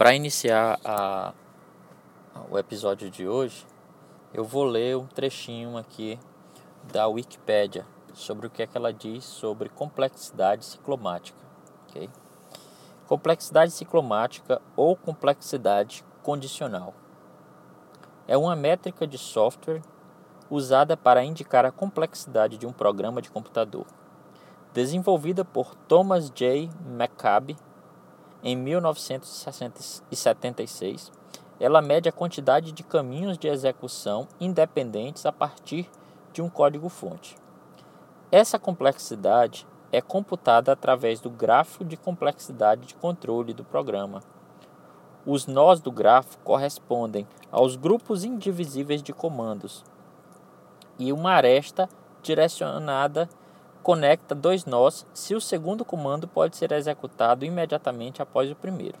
Para iniciar a, o episódio de hoje, eu vou ler um trechinho aqui da Wikipédia sobre o que é que ela diz sobre complexidade ciclomática. Okay? Complexidade ciclomática ou complexidade condicional é uma métrica de software usada para indicar a complexidade de um programa de computador. Desenvolvida por Thomas J. McCabe em 1976, ela mede a quantidade de caminhos de execução independentes a partir de um código-fonte. Essa complexidade é computada através do grafo de complexidade de controle do programa. Os nós do grafo correspondem aos grupos indivisíveis de comandos, e uma aresta direcionada conecta dois nós se o segundo comando pode ser executado imediatamente após o primeiro.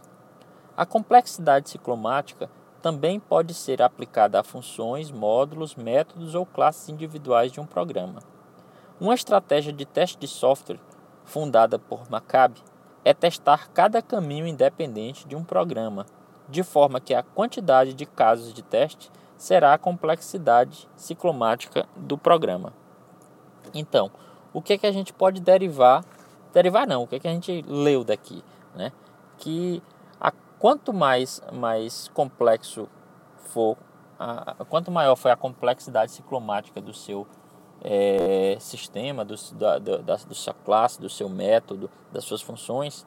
A complexidade ciclomática também pode ser aplicada a funções, módulos, métodos ou classes individuais de um programa. Uma estratégia de teste de software fundada por Maccabi é testar cada caminho independente de um programa, de forma que a quantidade de casos de teste será a complexidade ciclomática do programa. Então, o que, é que a gente pode derivar? Derivar não, o que, é que a gente leu daqui? Né? Que a, quanto mais, mais complexo for, a, a, quanto maior foi a complexidade ciclomática do seu é, sistema, do, da, da, da, sua classe, do seu método, das suas funções,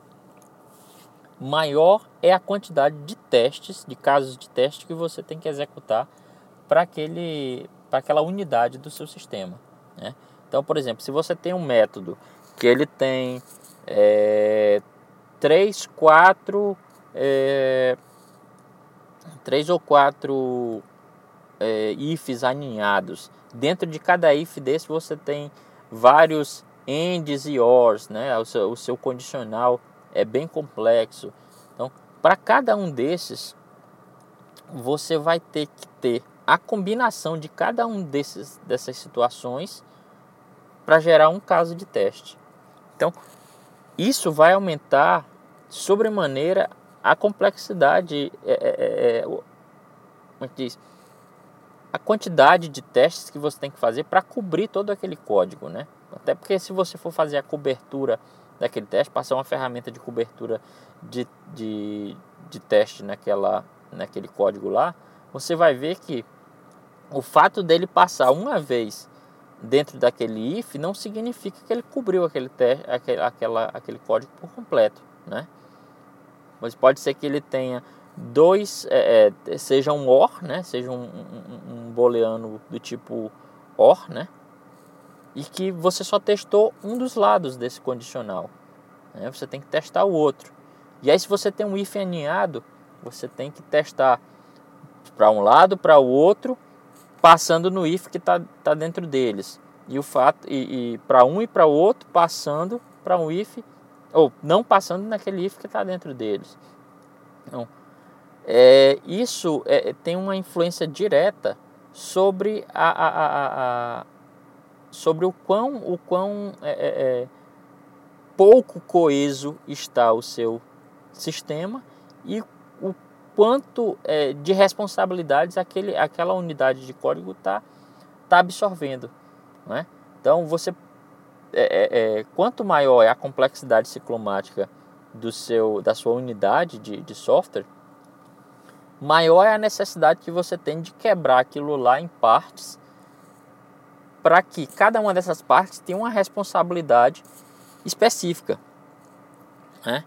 maior é a quantidade de testes, de casos de teste que você tem que executar para aquele para aquela unidade do seu sistema. Né? Então, por exemplo, se você tem um método que ele tem é, três, quatro, é, três ou quatro é, ifs aninhados, dentro de cada if desse você tem vários ends e ors, né? O seu, o seu condicional é bem complexo. Então, para cada um desses, você vai ter que ter a combinação de cada um desses dessas situações para gerar um caso de teste. Então, isso vai aumentar sobremaneira a complexidade, é, é, é, é como é diz? A quantidade de testes que você tem que fazer para cobrir todo aquele código, né? Até porque se você for fazer a cobertura daquele teste, passar uma ferramenta de cobertura de, de, de teste naquela, naquele código lá, você vai ver que o fato dele passar uma vez dentro daquele if não significa que ele cobriu aquele, aquele, aquela, aquele código por completo, né? Mas pode ser que ele tenha dois, é, é, seja um OR, né? Seja um, um, um booleano do tipo OR, né? E que você só testou um dos lados desse condicional. Né? Você tem que testar o outro. E aí se você tem um if aninhado, você tem que testar para um lado, para o outro passando no if que está tá dentro deles. E o fato e, e para um e para o outro passando para um if ou não passando naquele if que está dentro deles. Então, é, isso é, tem uma influência direta sobre a, a, a, a sobre o quão, o quão é, é, é pouco coeso está o seu sistema e o quanto é, de responsabilidades aquele, aquela unidade de código está tá absorvendo. Né? Então, você, é, é, é, quanto maior é a complexidade ciclomática do seu, da sua unidade de, de software, maior é a necessidade que você tem de quebrar aquilo lá em partes para que cada uma dessas partes tenha uma responsabilidade específica. Né?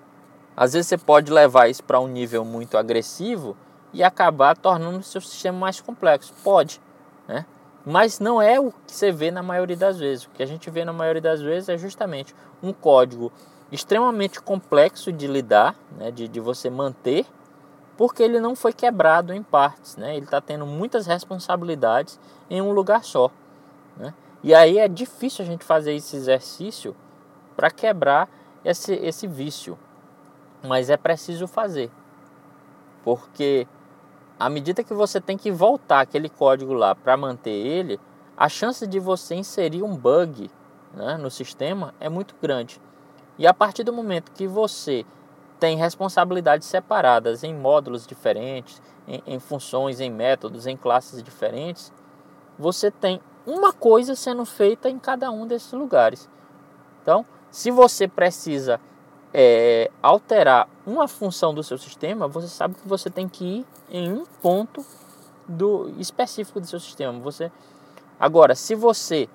Às vezes você pode levar isso para um nível muito agressivo e acabar tornando o seu sistema mais complexo. Pode, né? Mas não é o que você vê na maioria das vezes. O que a gente vê na maioria das vezes é justamente um código extremamente complexo de lidar, né? de, de você manter, porque ele não foi quebrado em partes. Né? Ele está tendo muitas responsabilidades em um lugar só. Né? E aí é difícil a gente fazer esse exercício para quebrar esse, esse vício mas é preciso fazer. Porque à medida que você tem que voltar aquele código lá para manter ele, a chance de você inserir um bug né, no sistema é muito grande. E a partir do momento que você tem responsabilidades separadas em módulos diferentes, em, em funções, em métodos, em classes diferentes, você tem uma coisa sendo feita em cada um desses lugares. Então, se você precisa é, alterar uma função do seu sistema, você sabe que você tem que ir em um ponto do específico do seu sistema. Você agora, se você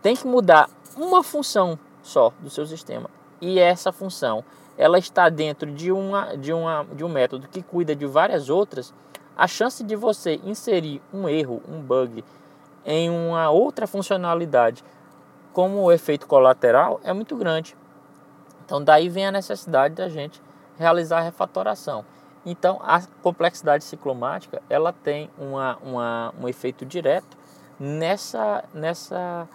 tem que mudar uma função só do seu sistema e essa função ela está dentro de, uma, de, uma, de um método que cuida de várias outras, a chance de você inserir um erro, um bug em uma outra funcionalidade como efeito colateral é muito grande. Então daí vem a necessidade da gente realizar a refatoração. Então a complexidade ciclomática ela tem uma, uma, um efeito direto nessa, nessa,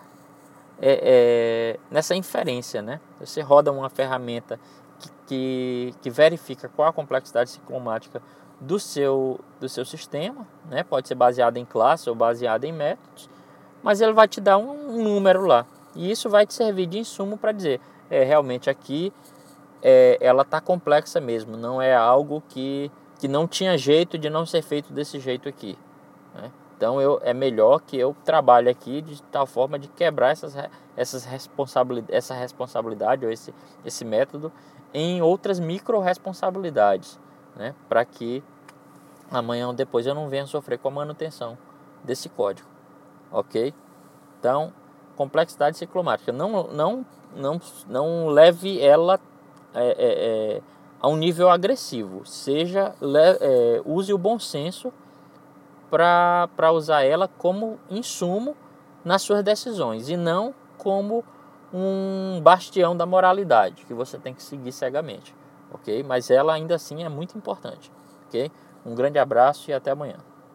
é, é, nessa inferência. Né? Você roda uma ferramenta que, que, que verifica qual a complexidade ciclomática do seu, do seu sistema, né? pode ser baseado em classe ou baseado em métodos, mas ele vai te dar um, um número lá. E isso vai te servir de insumo para dizer, é, realmente aqui é, ela está complexa mesmo, não é algo que, que não tinha jeito de não ser feito desse jeito aqui. Né? Então eu, é melhor que eu trabalhe aqui de tal forma de quebrar essas, essas responsabilidade, essa responsabilidade ou esse, esse método em outras micro responsabilidades, né? para que amanhã ou depois eu não venha sofrer com a manutenção desse código, ok? Então complexidade ciclomática. Não, não, não, não leve ela é, é, é, a um nível agressivo. Seja, le, é, use o bom senso para usar ela como insumo nas suas decisões e não como um bastião da moralidade que você tem que seguir cegamente, ok? Mas ela ainda assim é muito importante, ok? Um grande abraço e até amanhã.